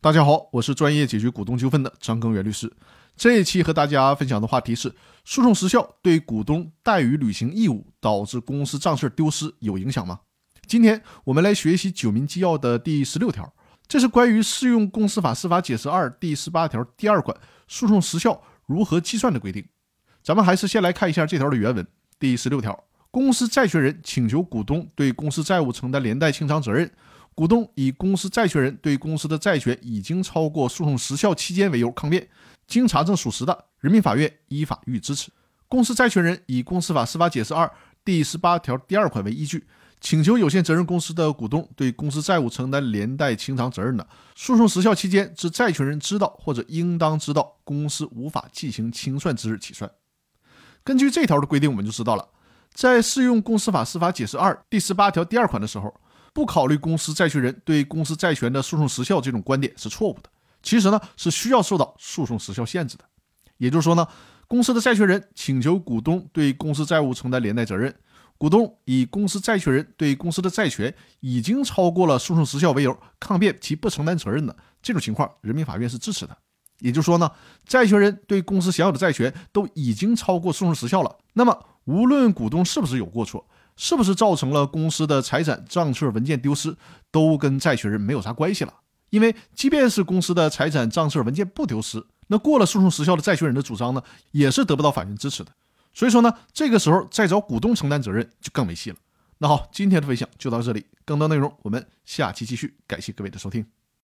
大家好，我是专业解决股东纠纷的张根源律师。这一期和大家分享的话题是：诉讼时效对股东怠于履行义务导致公司账册丢失有影响吗？今天我们来学习《九民纪要》的第十六条，这是关于适用公司法司法解释二第十八条第二款诉讼时效如何计算的规定。咱们还是先来看一下这条的原文。第十六条，公司债权人请求股东对公司债务承担连带清偿责任。股东以公司债权人对公司的债权已经超过诉讼时效期间为由抗辩，经查证属实的，人民法院依法予以支持。公司债权人以公司法司法解释二第十八条第二款为依据，请求有限责任公司的股东对公司债务承担连带清偿责任的，诉讼时效期间至债权人知道或者应当知道公司无法进行清算之日起算。根据这条的规定，我们就知道了，在适用公司法司法解释二第十八条第二款的时候。不考虑公司债权人对公司债权的诉讼时效这种观点是错误的。其实呢，是需要受到诉讼时效限制的。也就是说呢，公司的债权人请求股东对公司债务承担连带责任，股东以公司债权人对公司的债权已经超过了诉讼时效为由抗辩其不承担责任的这种情况，人民法院是支持的。也就是说呢，债权人对公司享有的债权都已经超过诉讼时效了，那么无论股东是不是有过错。是不是造成了公司的财产账册文件丢失，都跟债权人没有啥关系了？因为即便是公司的财产账册文件不丢失，那过了诉讼时效的债权人的主张呢，也是得不到法院支持的。所以说呢，这个时候再找股东承担责任就更没戏了。那好，今天的分享就到这里，更多内容我们下期继续。感谢各位的收听。